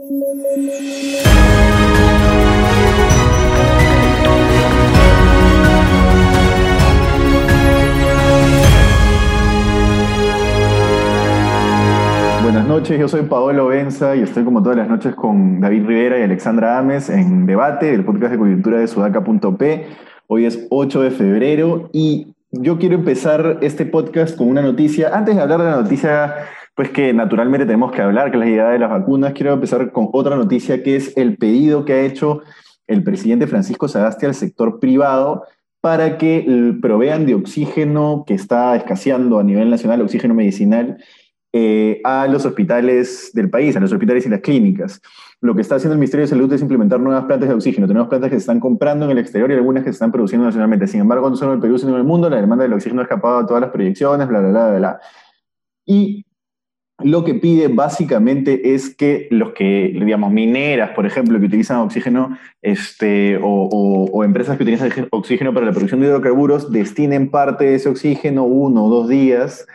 Buenas noches, yo soy Paolo Benza y estoy como todas las noches con David Rivera y Alexandra Ames en Debate, el podcast de coyuntura de sudaca.p. Hoy es 8 de febrero y yo quiero empezar este podcast con una noticia. Antes de hablar de la noticia, pues que naturalmente tenemos que hablar, que es la idea de las vacunas, quiero empezar con otra noticia que es el pedido que ha hecho el presidente Francisco Sagasti al sector privado para que provean de oxígeno que está escaseando a nivel nacional, oxígeno medicinal, eh, a los hospitales del país, a los hospitales y las clínicas. Lo que está haciendo el Ministerio de Salud es implementar nuevas plantas de oxígeno. Tenemos plantas que se están comprando en el exterior y algunas que se están produciendo nacionalmente. Sin embargo, no solo en el Perú, sino en el mundo, la demanda del oxígeno ha escapado a todas las proyecciones, bla, bla, bla, bla. Y lo que pide básicamente es que los que, digamos, mineras, por ejemplo, que utilizan oxígeno, este, o, empresas que utilizan oxígeno para la producción de hidrocarburos, destinen parte de ese oxígeno, uno o dos días,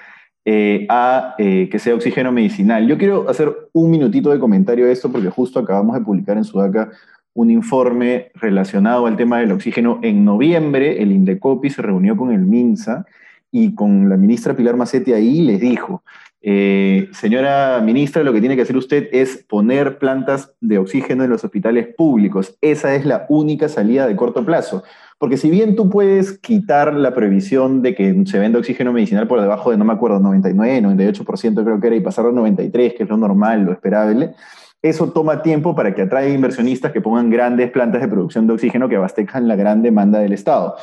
eh, a eh, que sea oxígeno medicinal. Yo quiero hacer un minutito de comentario de esto porque justo acabamos de publicar en Sudaca un informe relacionado al tema del oxígeno. En noviembre, el Indecopi se reunió con el MINSA y con la ministra Pilar Macetti ahí les dijo, eh, señora ministra, lo que tiene que hacer usted es poner plantas de oxígeno en los hospitales públicos. Esa es la única salida de corto plazo. Porque si bien tú puedes quitar la previsión de que se venda oxígeno medicinal por debajo de, no me acuerdo, 99, 98% creo que era, y pasar a 93, que es lo normal, lo esperable, eso toma tiempo para que atraiga inversionistas que pongan grandes plantas de producción de oxígeno que abastezcan la gran demanda del Estado.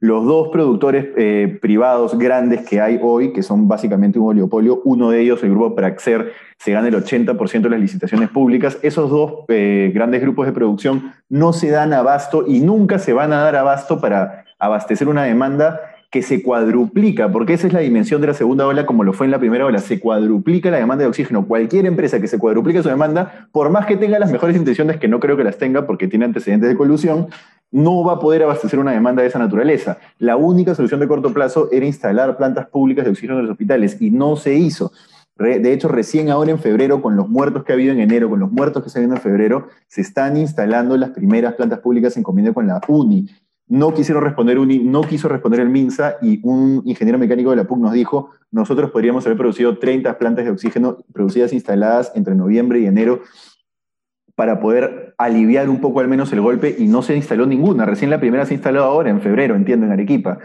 Los dos productores eh, privados grandes que hay hoy, que son básicamente un oligopolio, uno de ellos, el grupo Praxer, se gana el 80% de las licitaciones públicas. Esos dos eh, grandes grupos de producción no se dan abasto y nunca se van a dar abasto para abastecer una demanda que se cuadruplica, porque esa es la dimensión de la segunda ola como lo fue en la primera ola, se cuadruplica la demanda de oxígeno. Cualquier empresa que se cuadruplique su demanda, por más que tenga las mejores intenciones, que no creo que las tenga porque tiene antecedentes de colusión, no va a poder abastecer una demanda de esa naturaleza. La única solución de corto plazo era instalar plantas públicas de oxígeno en los hospitales y no se hizo. De hecho, recién ahora en febrero, con los muertos que ha habido en enero, con los muertos que se han en febrero, se están instalando las primeras plantas públicas en convenio con la UNI. No quisieron responder UNI, no quiso responder el MINSA y un ingeniero mecánico de la PUC nos dijo, nosotros podríamos haber producido 30 plantas de oxígeno producidas instaladas entre noviembre y enero para poder aliviar un poco al menos el golpe y no se instaló ninguna. Recién la primera se instaló ahora, en febrero, entiendo, en Arequipa.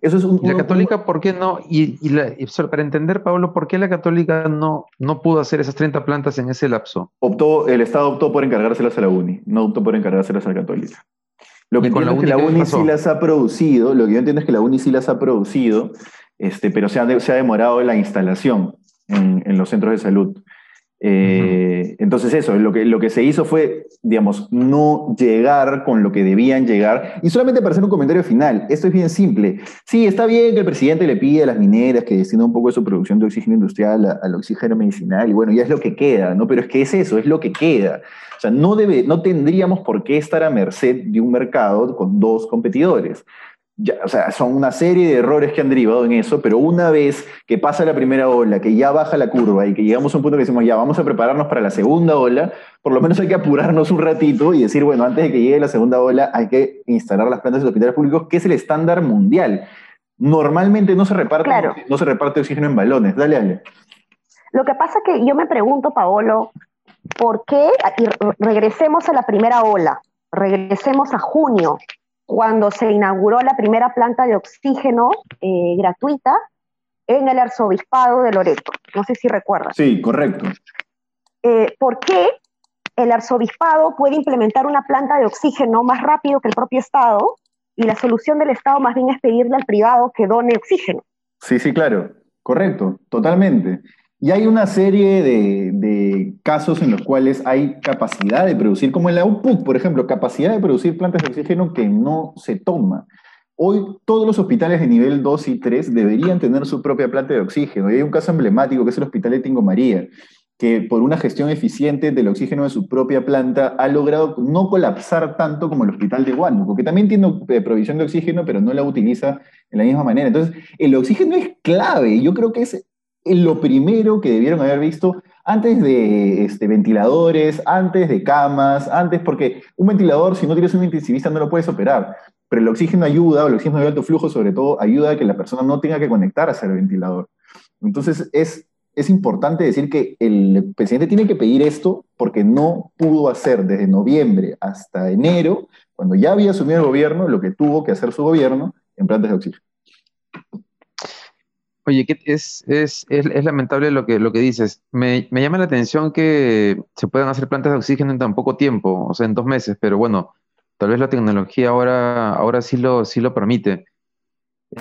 Eso es un, ¿Y la católica por qué no? Y, para entender, Pablo, ¿por qué la católica no, no pudo hacer esas 30 plantas en ese lapso? Optó, el Estado optó por encargárselas a la UNI, no optó por encargárselas a la católica. Lo que entiendo es que la UNI sí las ha producido, lo que yo entiendo es que la UNI sí las ha producido, este, pero se ha, se ha demorado la instalación en, en los centros de salud. Eh, entonces eso, lo que, lo que se hizo fue, digamos, no llegar con lo que debían llegar. Y solamente para hacer un comentario final, esto es bien simple. Sí, está bien que el presidente le pida a las mineras que destinen un poco de su producción de oxígeno industrial al oxígeno medicinal, y bueno, ya es lo que queda, ¿no? Pero es que es eso, es lo que queda. O sea, no, debe, no tendríamos por qué estar a merced de un mercado con dos competidores o sea, son una serie de errores que han derivado en eso, pero una vez que pasa la primera ola, que ya baja la curva y que llegamos a un punto que decimos, ya vamos a prepararnos para la segunda ola, por lo menos hay que apurarnos un ratito y decir, bueno, antes de que llegue la segunda ola hay que instalar las plantas de los hospitales públicos, que es el estándar mundial. Normalmente no se reparte, no se reparte oxígeno en balones. Dale, Ale. Lo que pasa es que yo me pregunto, Paolo, ¿por qué? Y regresemos a la primera ola, regresemos a junio, cuando se inauguró la primera planta de oxígeno eh, gratuita en el arzobispado de Loreto. No sé si recuerdas. Sí, correcto. Eh, ¿Por qué el arzobispado puede implementar una planta de oxígeno más rápido que el propio Estado y la solución del Estado más bien es pedirle al privado que done oxígeno? Sí, sí, claro. Correcto, totalmente. Y hay una serie de, casos en los cuales hay capacidad de producir, como en la UPUC, por ejemplo, capacidad de producir plantas de oxígeno que no se toma. Hoy todos los hospitales de nivel 2 y 3 deberían tener su propia planta de oxígeno. Y hay un caso emblemático que es el Hospital de Tingo María, que por una gestión eficiente del oxígeno de su propia planta ha logrado no colapsar tanto como el Hospital de Huánuco, que también tiene eh, provisión de oxígeno, pero no la utiliza de la misma manera. Entonces, el oxígeno es clave. Yo creo que es lo primero que debieron haber visto antes de este, ventiladores, antes de camas, antes, porque un ventilador, si no tienes un intensivista, no lo puedes operar. Pero el oxígeno ayuda, o el oxígeno de alto flujo sobre todo, ayuda a que la persona no tenga que conectarse al ventilador. Entonces es, es importante decir que el presidente tiene que pedir esto porque no pudo hacer desde noviembre hasta enero, cuando ya había asumido el gobierno, lo que tuvo que hacer su gobierno en plantas de oxígeno. Oye, es, es, es, lamentable lo que, lo que dices. Me, me, llama la atención que se puedan hacer plantas de oxígeno en tan poco tiempo, o sea, en dos meses, pero bueno, tal vez la tecnología ahora, ahora sí, lo, sí lo permite.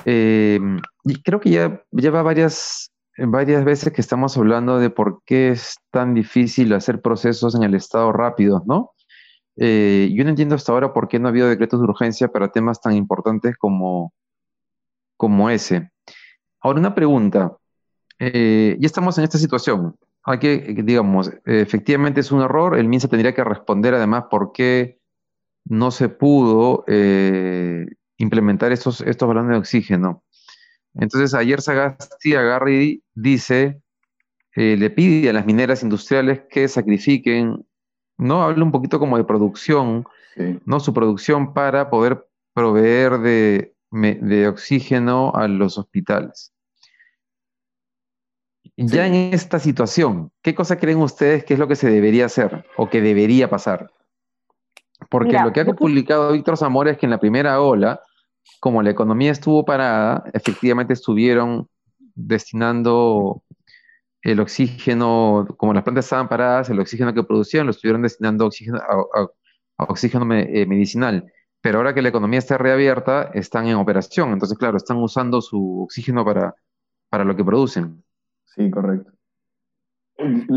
Eh, y creo que ya lleva varias, varias veces que estamos hablando de por qué es tan difícil hacer procesos en el Estado rápidos, ¿no? Eh, yo no entiendo hasta ahora por qué no ha habido decretos de urgencia para temas tan importantes como, como ese. Ahora, una pregunta. Eh, ya estamos en esta situación. Hay que, digamos, efectivamente es un error. El MINSA tendría que responder además por qué no se pudo eh, implementar estos, estos balones de oxígeno. Entonces, ayer Sagasti Agarri dice, eh, le pide a las mineras industriales que sacrifiquen, ¿no? Habla un poquito como de producción, ¿no? Su producción para poder proveer de, de oxígeno a los hospitales. Ya en esta situación, ¿qué cosa creen ustedes que es lo que se debería hacer o que debería pasar? Porque lo que ha publicado Víctor Zamora es que en la primera ola, como la economía estuvo parada, efectivamente estuvieron destinando el oxígeno, como las plantas estaban paradas, el oxígeno que producían lo estuvieron destinando oxígeno, a, oxígeno eh, medicinal. Pero ahora que la economía está reabierta, están en operación. Entonces, claro, están usando su oxígeno para, para lo que producen. Sí, correcto.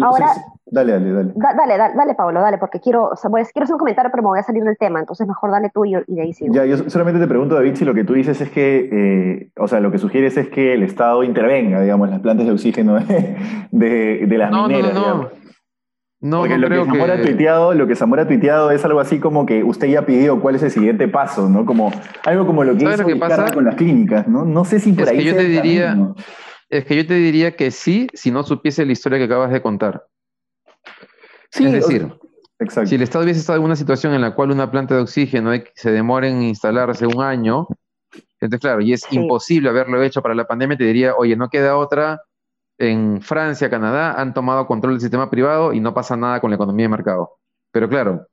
Ahora, dale, dale, dale. dale, dale, dale, Pablo, dale, porque quiero, o sea, quiero hacer un comentario, pero me voy a salir del tema, entonces mejor dale tú y, de ahí sigo. Ya, yo solamente te pregunto, David, si lo que tú dices es que, eh, o sea, lo que sugieres es que el Estado intervenga, digamos, en las plantas de oxígeno de, de, las mineras. No, no, no. No, Porque lo, que Zamora Ha tuiteado, lo que Zamora ha tuiteado es algo así como que usted ya pidió cuál es el siguiente paso, ¿no? Como, algo como lo que hizo lo pasa? con las clínicas, ¿no? No sé si por es ahí que yo te diría, Es que yo te diría que sí, si no supiese la historia que acabas de contar. Sí, es decir, si el Estado hubiese estado en una situación en la cual una planta de oxígeno se demora en instalarse un año, entonces claro, y es imposible haberlo hecho para la pandemia, te diría, oye, no queda otra, en Francia, Canadá, han tomado control del sistema privado y no pasa nada con la economía de mercado. Pero claro,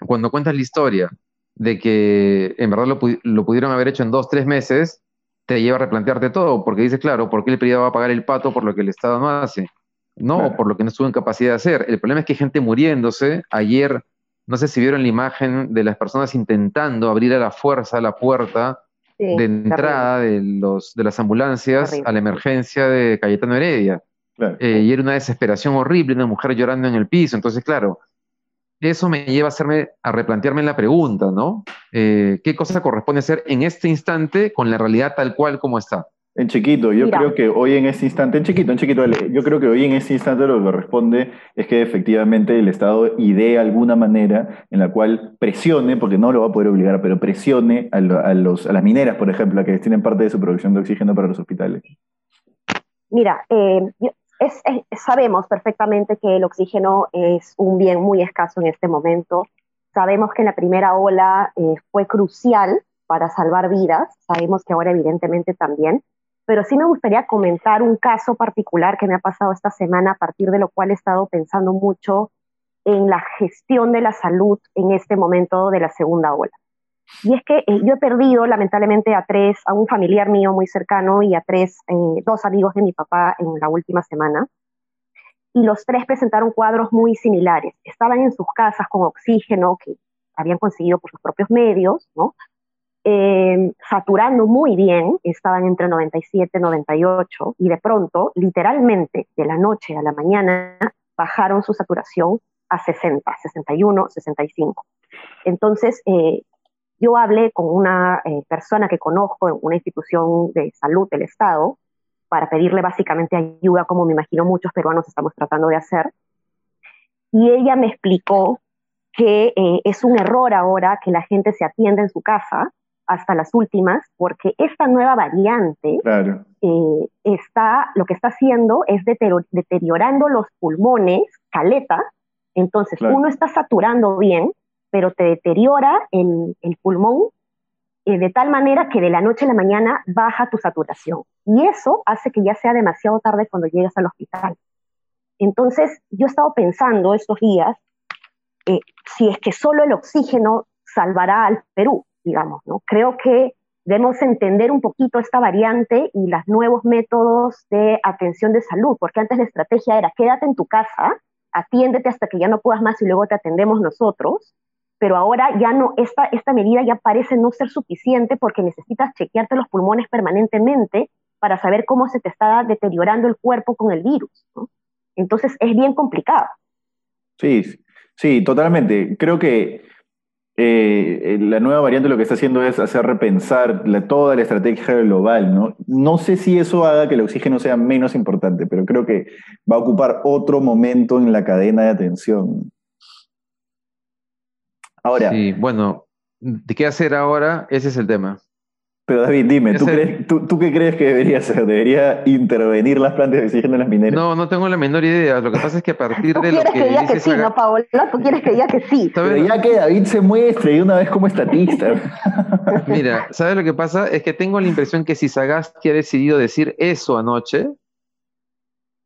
cuando cuentas la historia de que en verdad lo, lo pudieron haber hecho en dos, tres meses, te lleva a replantearte todo, porque dices, claro, ¿por qué el privado va a pagar el pato por lo que el Estado no hace? No, por lo que no estuvo en capacidad de hacer. El problema es que hay gente muriéndose. Ayer, no sé si vieron la imagen de las personas intentando abrir a la fuerza la puerta de entrada de, los, de las ambulancias a la emergencia de Cayetano Heredia. Eh, y era una desesperación horrible, una mujer llorando en el piso. Entonces, claro, eso me lleva a hacerme, a replantearme la pregunta, ¿no? Eh, ¿Qué cosa corresponde hacer en este instante con la realidad tal cual como está? En chiquito, yo creo que hoy en este instante, en chiquito, en chiquito, yo creo que hoy en este instante lo que corresponde es que efectivamente el Estado idee alguna manera en la cual presione, porque no lo va a poder obligar, pero presione a, los, a las mineras, por ejemplo, a que destinen parte de su producción de oxígeno para los hospitales. Mira, eh, sabemos perfectamente que el oxígeno es un bien muy escaso en este momento. Sabemos que en la primera ola eh, fue crucial para salvar vidas. Sabemos que ahora evidentemente también pero sí me gustaría comentar un caso particular que me ha pasado esta semana, a partir de lo cual he estado pensando mucho en la gestión de la salud en este momento de la segunda ola. Y es que eh, yo he perdido lamentablemente a tres, a un familiar mío muy cercano y a tres, eh, dos amigos de mi papá en la última semana. Y los tres presentaron cuadros muy similares. Estaban en sus casas con oxígeno que habían conseguido por sus propios medios, ¿no? Eh, saturando muy bien, estaban entre 97 y 98, y de pronto, literalmente, de la noche a la mañana, bajaron su saturación a 60, 61, 65. Entonces, eh, yo hablé con una eh, persona que conozco en una institución de salud del Estado para pedirle básicamente ayuda, como me imagino muchos peruanos estamos tratando de hacer. Y ella me explicó que eh, es un error ahora que la gente se atienda en su casa hasta las últimas, porque esta nueva variante eh, está, lo que está haciendo es deteriorando los pulmones, caleta, entonces uno está saturando bien, pero te deteriora el, pulmón eh, de tal manera que de la noche a la mañana baja tu saturación. Y eso hace que ya sea demasiado tarde cuando llegas al hospital. Entonces, yo he estado pensando estos días eh, si es que solo el oxígeno salvará al Perú digamos, ¿no? Creo que debemos entender un poquito esta variante y los nuevos métodos de atención de salud, porque antes la estrategia era quédate en tu casa, atiéndete hasta que ya no puedas más y luego te atendemos nosotros, pero ahora ya no, esta, esta medida ya parece no ser suficiente porque necesitas chequearte los pulmones permanentemente para saber cómo se te está deteriorando el cuerpo con el virus. ¿no? Entonces es bien complicado. Sí, sí, totalmente. Creo que eh, la nueva variante lo que está haciendo es hacer repensar toda la estrategia global, ¿no? No sé si eso haga que el oxígeno sea menos importante, pero creo que va a ocupar otro momento en la cadena de atención. Ahora. Sí, bueno, ¿de qué hacer ahora? Ese es el tema. Pero David, dime, ¿tú, qué crees que debería hacer? ¿Debería intervenir las plantas de oxígeno en las mineras? No, no tengo la menor idea. Lo que pasa es que a partir de lo que, que diga que sí, no, Paola? ¿Tú quieres que diga que sí? Pero ya que David se muestre y una vez como estatista. Mira, ¿sabes lo que pasa? Es que tengo la impresión que si Sagasti ha decidido decir eso anoche,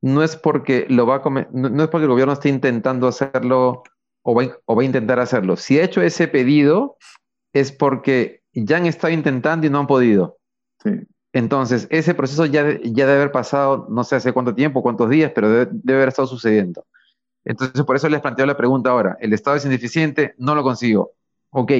no es porque lo va a no es porque el gobierno esté intentando hacerlo o o va a intentar hacerlo. Si ha hecho ese pedido, es porque ya han estado intentando y no han podido. Entonces, ese proceso ya, ya debe haber pasado, no sé hace cuánto tiempo, cuántos días, pero debe, haber estado sucediendo. Entonces, por eso les planteo la pregunta ahora. ¿El Estado es ineficiente? No lo consigo. Ok.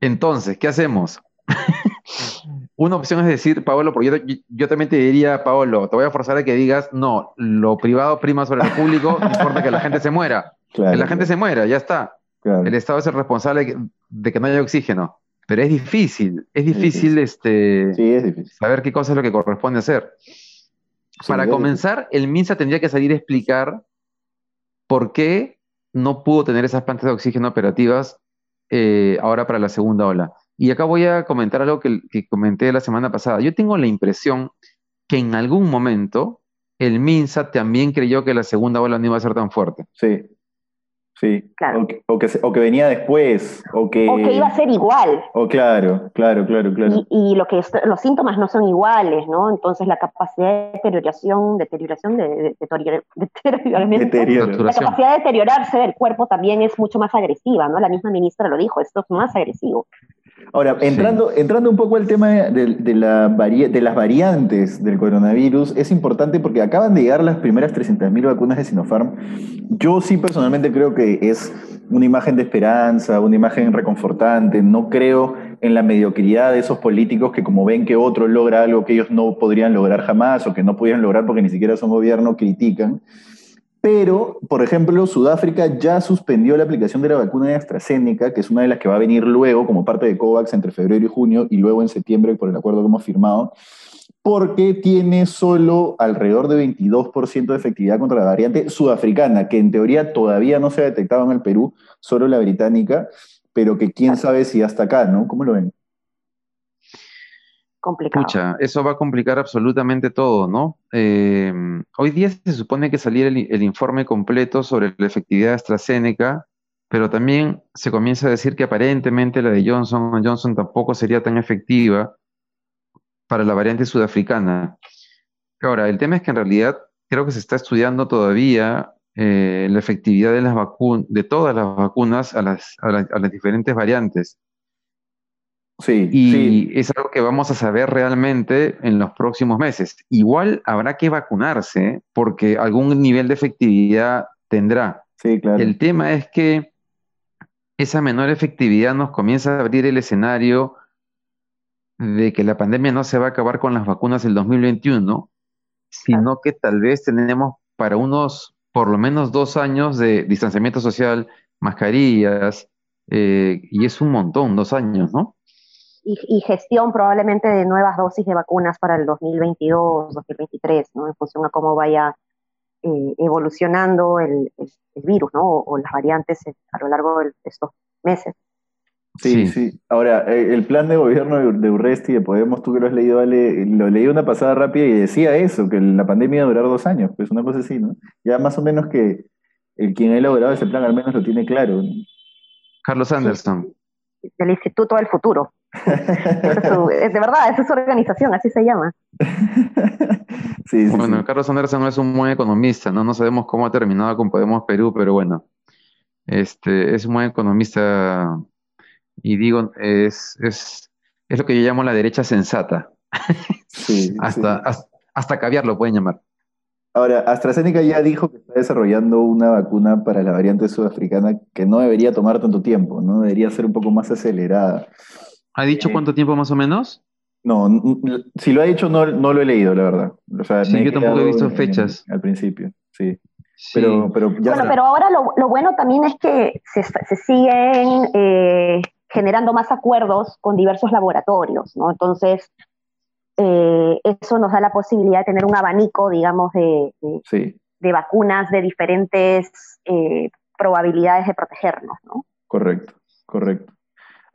Entonces, ¿qué hacemos? Una opción es decir, Paolo, porque yo, yo, también te diría, Paolo, te voy a forzar a que digas, no, lo privado prima sobre lo público, no importa que la gente se muera. que la gente se muera, ya está. El Estado es el responsable de que no haya oxígeno. Pero es difícil, es difícil, Este, saber qué cosa es lo que corresponde hacer. Para comenzar, el MINSA tendría que salir a explicar por qué no pudo tener esas plantas de oxígeno operativas eh, ahora para la segunda ola. Y acá voy a comentar algo que, que, comenté la semana pasada. Yo tengo la impresión que en algún momento el MINSA también creyó que la segunda ola no iba a ser tan fuerte. Sí. Sí, claro. o, que, o, que, venía después, o que... O que iba a ser igual. O claro, claro, claro, claro. Y, lo que los síntomas no son iguales, ¿no? Entonces la capacidad de deterioración, deterioración de, de, la capacidad de deteriorarse del cuerpo también es mucho más agresiva, ¿no? La misma ministra lo dijo, esto es más agresivo. Ahora, entrando, entrando un poco al tema de, la de las variantes del coronavirus, es importante porque acaban de llegar las primeras 300.000 vacunas de Sinopharm. Yo sí personalmente creo que es una imagen de esperanza, una imagen reconfortante. No creo en la mediocridad de esos políticos que como ven que otro logra algo que ellos no podrían lograr jamás o que no pudieran lograr porque ni siquiera son gobierno, critican. Pero, por ejemplo, Sudáfrica ya suspendió la aplicación de la vacuna de AstraZeneca, que es una de las que va a venir luego como parte de COVAX entre febrero y junio y luego en septiembre por el acuerdo que hemos firmado, porque tiene solo alrededor de 22% de efectividad contra la variante sudafricana, que en teoría todavía no se ha detectado en el Perú, solo la británica, pero que quién sabe si hasta acá, ¿no? ¿Cómo lo ven? Complicado. eso va a complicar absolutamente todo, ¿no? Eh, hoy día se supone que saliera el, informe completo sobre la efectividad de AstraZeneca, pero también se comienza a decir que aparentemente la de Johnson Johnson tampoco sería tan efectiva para la variante sudafricana. Ahora, el tema es que en realidad creo que se está estudiando todavía eh, la efectividad de, las de todas las vacunas a las diferentes variantes. Sí, y es algo que vamos a saber realmente en los próximos meses. Igual habrá que vacunarse porque algún nivel de efectividad tendrá. Sí, claro. El tema es que esa menor efectividad nos comienza a abrir el escenario de que la pandemia no se va a acabar con las vacunas del 2021, sino que tal vez tenemos para unos, por lo menos dos años de distanciamiento social, mascarillas, eh, y es un montón, dos años, ¿no? Y, gestión probablemente de nuevas dosis de vacunas para el 2022, 2023, ¿no? En función a cómo vaya eh, evolucionando el, virus, ¿no? O, las variantes a lo largo de estos meses. Sí, sí, Ahora, eh, el plan de gobierno de Urresti de Podemos, tú que lo has leído, vale, lo leí una pasada rápida y decía eso, que la pandemia iba a durar dos años, pues una cosa así, ¿no? Ya más o menos que el quien ha elaborado ese plan al menos lo tiene claro. Carlos Anderson. Del Instituto del Futuro. Es, de verdad, esa es su organización, así se llama. sí, bueno, Carlos Anderson no es un buen economista, ¿no? No sabemos cómo ha terminado con Podemos Perú, pero bueno, este, es un buen economista y digo, es, es, es lo que yo llamo la derecha sensata. Sí, hasta, hasta, caviar lo pueden llamar. Ahora, AstraZeneca ya dijo que está desarrollando una vacuna para la variante sudafricana que no debería tomar tanto tiempo, ¿no? Debería ser un poco más acelerada. ¿Ha dicho cuánto tiempo más o menos? No, si lo ha dicho no, no lo he leído, la verdad. sí, yo tampoco he visto fechas. al principio, sí. Pero, pero bueno, pero ahora lo, lo, bueno también es que se, se siguen eh, generando más acuerdos con diversos laboratorios, ¿no? Entonces, eh, eso nos da la posibilidad de tener un abanico, digamos, de, de, vacunas de diferentes eh, probabilidades de protegernos, ¿no? Correcto, correcto.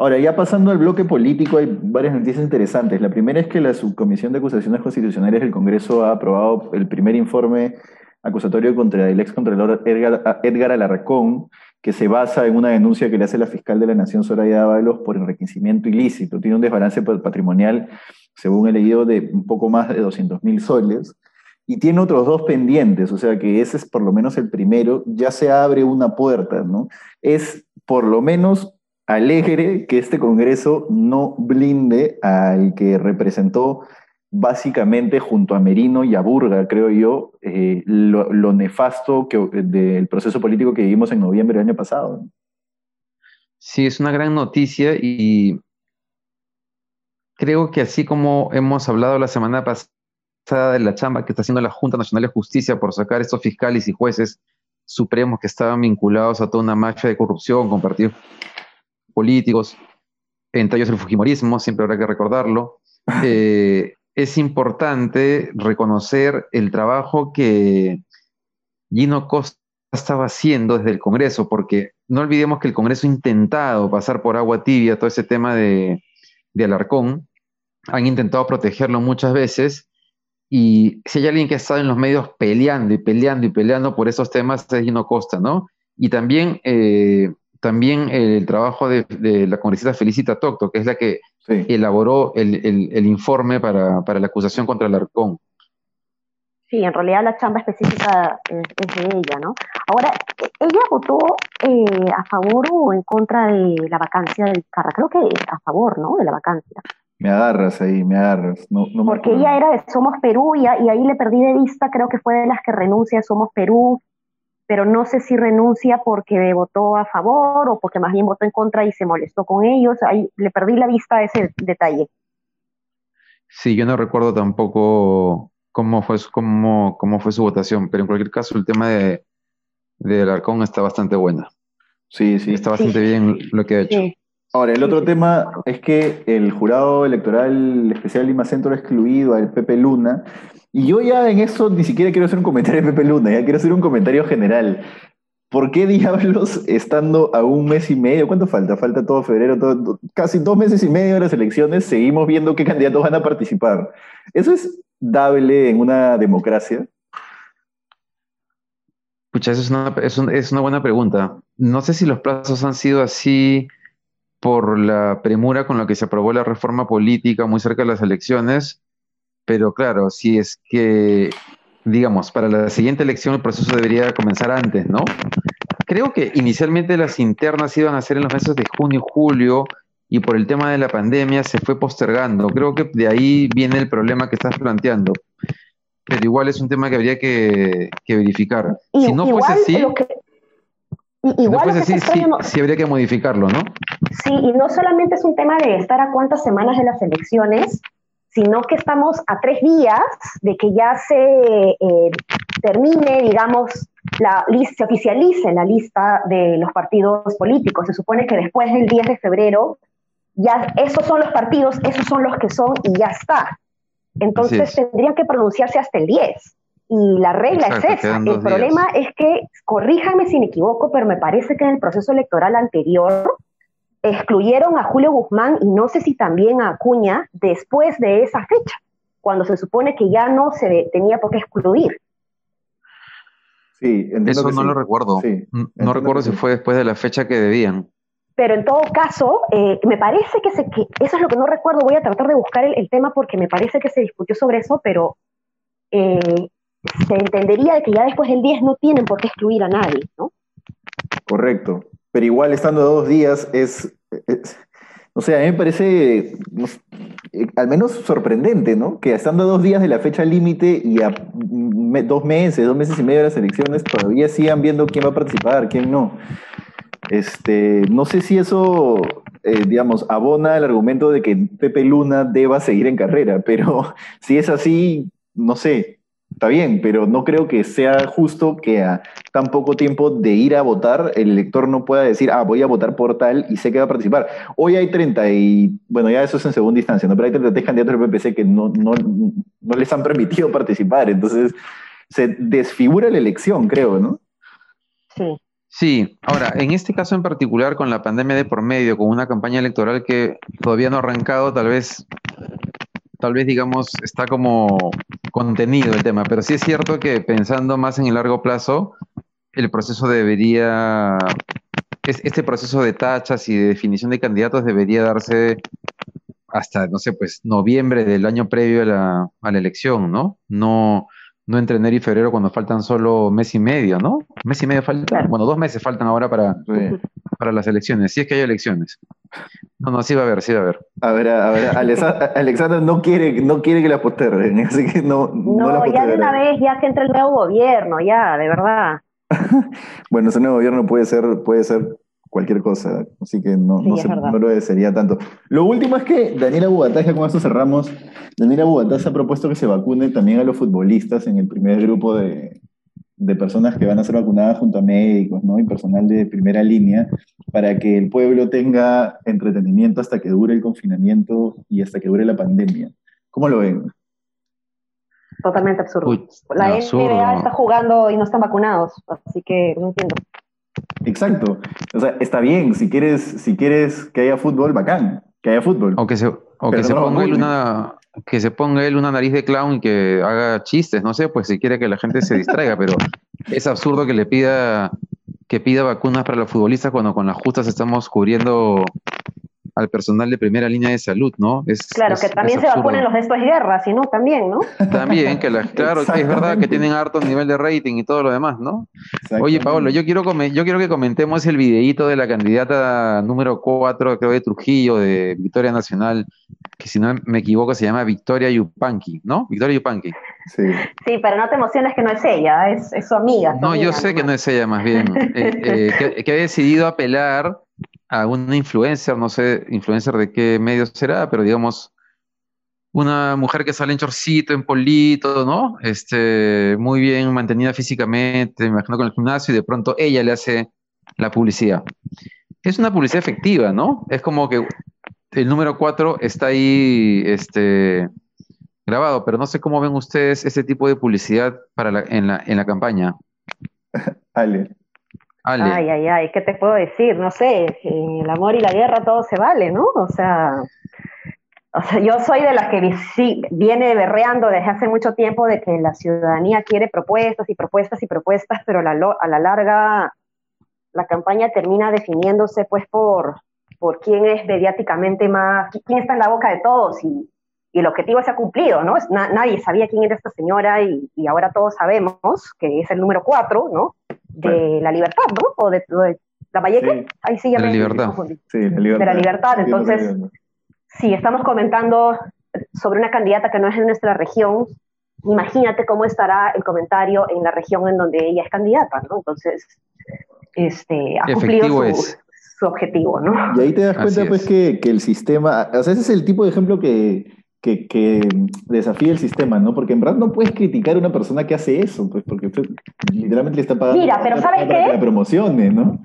Ahora, ya pasando al bloque político, hay varias noticias interesantes. La primera es que la Subcomisión de Acusaciones Constitucionales del Congreso ha aprobado el primer informe acusatorio contra el ex contralor Edgar, Edgar Alarcón, que se basa en una denuncia que le hace la fiscal de la Nación, Soraya Dávalos, por enriquecimiento ilícito. Tiene un desbalance patrimonial, según he leído, de un poco más de 200 mil soles. Y tiene otros dos pendientes, o sea que ese es por lo menos el primero, ya se abre una puerta, ¿no? Es por lo menos alegre que este Congreso no blinde al que representó básicamente junto a Merino y a Burga, creo yo, eh, lo, nefasto que, del proceso político que vivimos en noviembre del año pasado. Sí, es una gran noticia y creo que así como hemos hablado la semana pasada de la chamba que está haciendo la Junta Nacional de Justicia por sacar estos fiscales y jueces supremos que estaban vinculados a toda una marcha de corrupción con políticos, entre ellos el Fujimorismo, siempre habrá que recordarlo. Eh, es importante reconocer el trabajo que Gino Costa estaba haciendo desde el Congreso, porque no olvidemos que el Congreso ha intentado pasar por agua tibia todo ese tema de, Alarcón, han intentado protegerlo muchas veces, y si hay alguien que ha estado en los medios peleando y peleando y peleando por esos temas es Gino Costa, ¿no? Y también, eh, también el trabajo de, de la congresista Felicita Tocto, que es la que elaboró el, informe para, la acusación contra el Arcón. Sí, en realidad la chamba específica es, de ella, ¿no? Ahora, ¿ella votó eh, a favor o en contra de la vacancia del Carra? Creo que a favor, ¿no? De la vacancia. Me agarras ahí, me agarras. No, Porque ella era de Somos Perú y, y, ahí le perdí de vista, creo que fue de las que renuncia a Somos Perú pero no sé si renuncia porque votó a favor o porque más bien votó en contra y se molestó con ellos. Ahí le perdí la vista a ese detalle. Sí, yo no recuerdo tampoco cómo fue, cómo, cómo fue su votación, pero en cualquier caso el tema de, de Alarcón está bastante buena. Sí, sí. Está bastante bien lo que ha hecho. Ahora, el otro tema es que el jurado electoral especial Lima Centro ha excluido al Pepe Luna y yo ya en eso ni siquiera quiero hacer un comentario de Pepe Luna, ya quiero hacer un comentario general. ¿Por qué diablos, estando a un mes y medio, cuánto falta? Falta todo febrero, casi dos meses y medio de las elecciones, seguimos viendo qué candidatos van a participar. ¿Eso es dable en una democracia? Pucha, eso es una, es una buena pregunta. No sé si los plazos han sido así por la premura con la que se aprobó la reforma política muy cerca de las elecciones pero claro, si es que, digamos, para la siguiente elección el proceso debería comenzar antes, ¿no? Creo que inicialmente las internas iban a ser en los meses de junio y julio, y por el tema de la pandemia se fue postergando. Creo que de ahí viene el problema que estás planteando. Pero igual es un tema que habría que, verificar. si no fuese así, igual sí, sí, habría que modificarlo, ¿no? Sí, y no solamente es un tema de estar a cuántas semanas de las elecciones, sino que estamos a tres días de que ya se eh, termine, digamos, la se oficialice la lista de los partidos políticos. Se supone que después del 10 de febrero, ya esos son los partidos, esos son los que son y ya está. Entonces tendrían que pronunciarse hasta el 10. Y la regla es esa. El problema es que, corríjame si me equivoco, pero me parece que en el proceso electoral anterior excluyeron a Julio Guzmán y no sé si también a Acuña después de esa fecha, cuando se supone que ya no se tenía por qué excluir. Sí, Eso no lo recuerdo. no recuerdo si fue después de la fecha que debían. Pero en todo caso, eh, me parece que, se, que eso es lo que no recuerdo. Voy a tratar de buscar el, tema porque me parece que se discutió sobre eso, pero eh, se entendería que ya después del 10 no tienen por qué excluir a nadie, ¿no? Correcto. Pero igual estando dos días es, o sea, a mí me parece eh, al menos sorprendente, ¿no? Que estando dos días de la fecha límite y a dos meses, dos meses y medio de las elecciones, todavía sigan viendo quién va a participar, quién no. Este, no sé si eso, eh, digamos, abona el argumento de que Pepe Luna deba seguir en carrera, pero si es así, no sé, está bien, pero no creo que sea justo que a tan poco tiempo de ir a votar el elector no pueda decir, ah, voy a votar por tal y sé que va a participar. Hoy hay 30 y, bueno, ya eso es en segunda instancia, ¿no? pero hay 33 candidatos del PPC que no, no, no les han permitido participar, entonces se desfigura la elección, creo, ¿no? Sí. Sí, ahora, en este caso en particular, con la pandemia de por medio, con una campaña electoral que todavía no ha arrancado, tal vez tal vez digamos está como contenido el tema, pero sí es cierto que pensando más en el largo plazo, el proceso debería, este proceso de tachas y de definición de candidatos debería darse hasta, no sé, pues noviembre del año previo a la, a la elección, ¿no? No, no entre enero y febrero cuando faltan solo mes y medio, ¿no? Mes y medio falta, bueno, dos meses faltan ahora para, para las elecciones, si es que hay elecciones. No, no, sí va a haber, sí va a haber. A ver, a ver, Alexandra no quiere, no quiere que la posterguen, así que no. No, ya de una vez, ya que entre el nuevo gobierno, ya, de verdad. bueno, ese nuevo gobierno puede ser, puede ser cualquier cosa, así que no, no, lo desearía tanto. Lo último es que Daniela Bugatá, ya con esto cerramos, Daniela Bugatá se ha propuesto que se vacune también a los futbolistas en el primer grupo de, de personas que van a ser vacunadas junto a médicos ¿no? y personal de primera línea para que el pueblo tenga entretenimiento hasta que dure el confinamiento y hasta que dure la pandemia. ¿Cómo lo ven? Totalmente absurdo. la NBA está jugando y no están vacunados, así que no entiendo. Exacto. O sea, está bien, si quieres, si quieres que haya fútbol, bacán, que haya fútbol. O que se, ponga él una, que se ponga él una nariz de clown y que haga chistes, no sé, pues si quiere que la gente se distraiga, pero es absurdo que le pida que pida vacunas para los futbolistas cuando con las justas estamos cubriendo al personal de primera línea de salud, ¿no? Es, claro, que también se vacunen los de estas guerras, ¿no? También, ¿no? También, que claro, que es verdad que tienen harto nivel de rating y todo lo demás, ¿no? Oye, Pablo, yo quiero, yo quiero que comentemos el videíto de la candidata número 4, creo, de Trujillo, de Victoria Nacional, que si no me equivoco se llama Victoria Yupanqui, ¿no? Victoria Yupanqui. Sí. sí, pero no te emociones que no es ella, es, su amiga. no, yo sé que no es ella, más bien. Eh, eh, que ha decidido apelar a una influencer, no sé, influencer de qué medio será, pero digamos, una mujer que sale en chorcito, en polito, ¿no? Este, muy bien mantenida físicamente, me imagino con el gimnasio, y de pronto ella le hace la publicidad. Es una publicidad efectiva, ¿no? Es como que el número 4 está ahí este, grabado, pero no sé cómo ven ustedes ese tipo de publicidad para la, en, la, en la campaña. Ale. Ay, ay, ay, ¿qué te puedo decir? No sé, el amor y la guerra todo se vale, ¿no? O sea, o sea, yo soy de las que viene berreando desde hace mucho tiempo de que la ciudadanía quiere propuestas y propuestas y propuestas, pero a la, larga la campaña termina definiéndose pues por, por quién es mediáticamente más, quién está en la boca de todos y, y el objetivo se ha cumplido, ¿no? nadie sabía quién era esta señora y, ahora todos sabemos que es el número cuatro, ¿no? De la libertad, ¿no? O de, la Valleque, ahí sí ya de la libertad. Sí, la libertad. De la libertad. Entonces, si estamos comentando sobre una candidata que no es de nuestra región, imagínate cómo estará el comentario en la región en donde ella es candidata, ¿no? Entonces, este, ha cumplido su, su, objetivo, ¿no? Y ahí te das cuenta, pues, que, que, el sistema, o sea, ese es el tipo de ejemplo que, que, que desafía el sistema, ¿no? Porque en verdad no puedes criticar a una persona que hace eso, pues porque literalmente le está pagando Mira, pero ¿sabes para que la promocione, ¿no?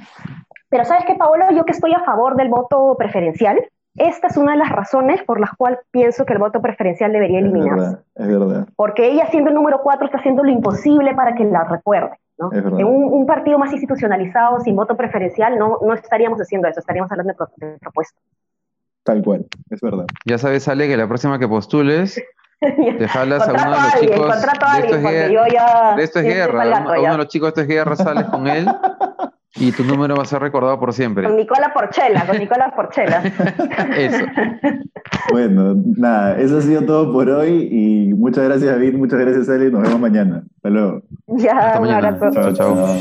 Pero ¿sabes qué, Paolo? Yo que estoy a favor del voto preferencial, esta es una de las razones por las cuales pienso que el voto preferencial debería eliminarse. Es verdad, es verdad. Porque ella siendo el número cuatro está haciendo lo imposible para que la recuerde. En un, partido más institucionalizado, sin voto preferencial, no, no estaríamos haciendo eso, estaríamos hablando de, propuestas. Tal cual, es verdad. Ya sabes, Ale, que la próxima que postules, te jalas a uno de los chicos. de esto es guerra. De esto es guerra. A uno de los chicos de esto es guerra, sales con él y tu número va a ser recordado por siempre. Con Nicola Porchela, con Nicola Porchela. eso. Bueno, nada, eso ha sido todo por hoy y muchas gracias David, muchas gracias Ale, nos vemos mañana. Hasta luego. Ya, Hasta un mañana. abrazo. chao. chao.